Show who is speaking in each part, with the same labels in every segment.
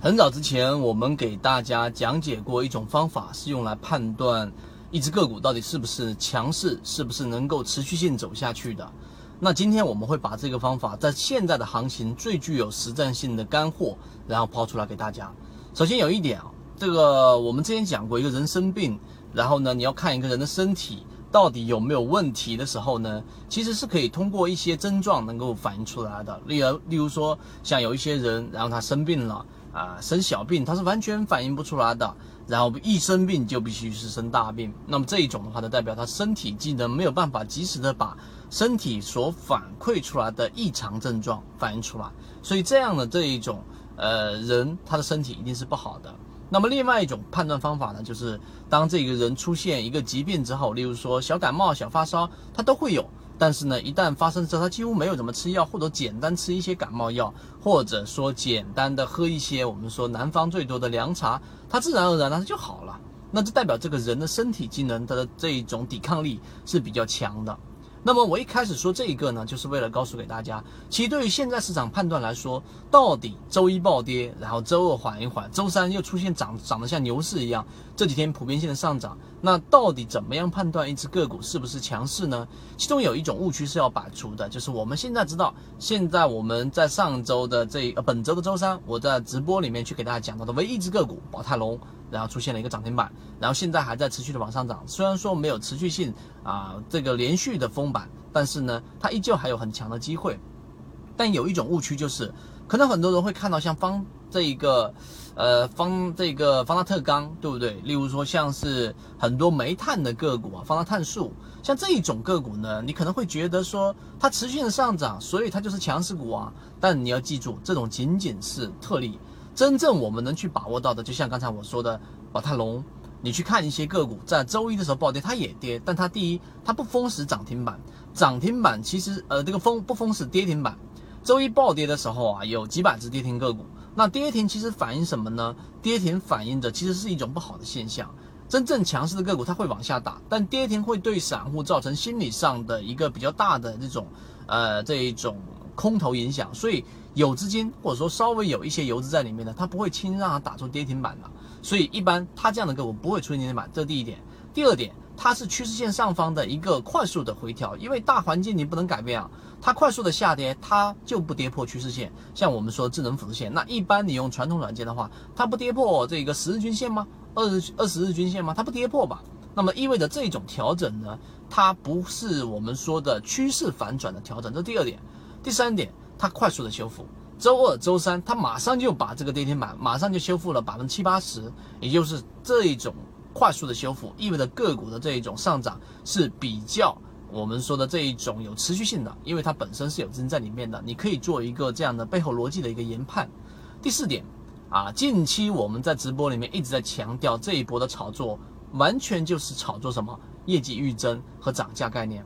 Speaker 1: 很早之前，我们给大家讲解过一种方法，是用来判断一只个股到底是不是强势，是不是能够持续性走下去的。那今天我们会把这个方法在现在的行情最具有实战性的干货，然后抛出来给大家。首先有一点啊，这个我们之前讲过，一个人生病，然后呢，你要看一个人的身体到底有没有问题的时候呢，其实是可以通过一些症状能够反映出来的。例如，例如说像有一些人，然后他生病了。啊，生小病他是完全反应不出来的，然后一生病就必须是生大病。那么这一种的话，就代表他身体机能没有办法及时的把身体所反馈出来的异常症状反映出来，所以这样的这一种呃人，他的身体一定是不好的。那么另外一种判断方法呢，就是当这个人出现一个疾病之后，例如说小感冒、小发烧，他都会有。但是呢，一旦发生之后，他几乎没有怎么吃药，或者简单吃一些感冒药，或者说简单的喝一些我们说南方最多的凉茶，他自然而然呢就好了。那这代表这个人的身体机能，他的这一种抵抗力是比较强的。那么我一开始说这一个呢，就是为了告诉给大家，其实对于现在市场判断来说，到底周一暴跌，然后周二缓一缓，周三又出现涨涨得像牛市一样，这几天普遍性的上涨，那到底怎么样判断一只个股是不是强势呢？其中有一种误区是要摆除的，就是我们现在知道，现在我们在上周的这呃本周的周三，我在直播里面去给大家讲到的唯一一只个股宝泰隆。然后出现了一个涨停板，然后现在还在持续的往上涨。虽然说没有持续性啊，这个连续的封板，但是呢，它依旧还有很强的机会。但有一种误区就是，可能很多人会看到像方这一个，呃，方这个方大特钢，对不对？例如说像是很多煤炭的个股啊，方大碳素，像这一种个股呢，你可能会觉得说它持续的上涨，所以它就是强势股啊。但你要记住，这种仅仅是特例。真正我们能去把握到的，就像刚才我说的宝泰隆，你去看一些个股，在周一的时候暴跌，它也跌，但它第一，它不封死涨停板，涨停板其实呃这个封不封死跌停板，周一暴跌的时候啊，有几百只跌停个股，那跌停其实反映什么呢？跌停反映的其实是一种不好的现象，真正强势的个股它会往下打，但跌停会对散户造成心理上的一个比较大的这种呃这一种空头影响，所以。有资金或者说稍微有一些游资在里面的，它不会轻易让它打出跌停板的，所以一般它这样的个股不会出现跌停板，这是第一点。第二点，它是趋势线上方的一个快速的回调，因为大环境你不能改变啊，它快速的下跌，它就不跌破趋势线。像我们说智能辅助线，那一般你用传统软件的话，它不跌破这个十日均线吗？二十二十日均线吗？它不跌破吧？那么意味着这种调整呢，它不是我们说的趋势反转的调整，这第二点。第三点。它快速的修复，周二、周三，它马上就把这个跌停板马上就修复了百分之七八十，也就是这一种快速的修复，意味着个股的这一种上涨是比较我们说的这一种有持续性的，因为它本身是有资金在里面的，你可以做一个这样的背后逻辑的一个研判。第四点啊，近期我们在直播里面一直在强调这一波的炒作，完全就是炒作什么业绩预增和涨价概念。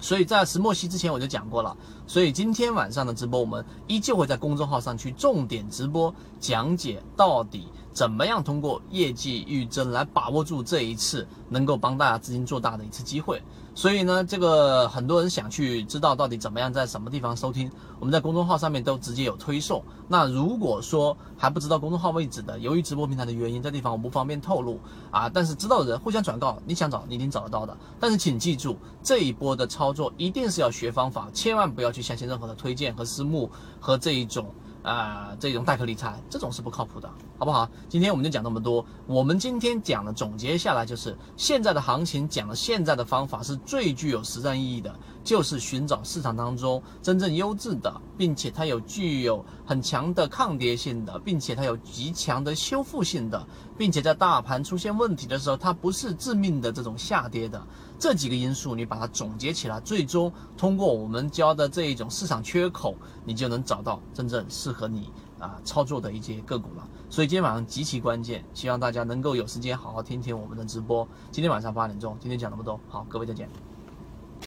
Speaker 1: 所以在石墨烯之前我就讲过了，所以今天晚上的直播我们依旧会在公众号上去重点直播讲解到底怎么样通过业绩预增来把握住这一次能够帮大家资金做大的一次机会。所以呢，这个很多人想去知道到底怎么样在什么地方收听，我们在公众号上面都直接有推送。那如果说还不知道公众号位置的，由于直播平台的原因，这地方我不方便透露啊。但是知道的人互相转告，你想找你一定找得到的。但是请记住，这一波的操作一定是要学方法，千万不要去相信任何的推荐和私募和这一种。啊，这种代客理财这种是不靠谱的，好不好？今天我们就讲这么多。我们今天讲的总结下来就是，现在的行情讲了现在的方法是最具有实战意义的，就是寻找市场当中真正优质的，并且它有具有很强的抗跌性的，并且它有极强的修复性的，并且在大盘出现问题的时候，它不是致命的这种下跌的。这几个因素你把它总结起来，最终通过我们教的这一种市场缺口，你就能找到真正适合你啊操作的一些个股了。所以今天晚上极其关键，希望大家能够有时间好好听听我们的直播。今天晚上八点钟，今天讲那么多，好，各位再见。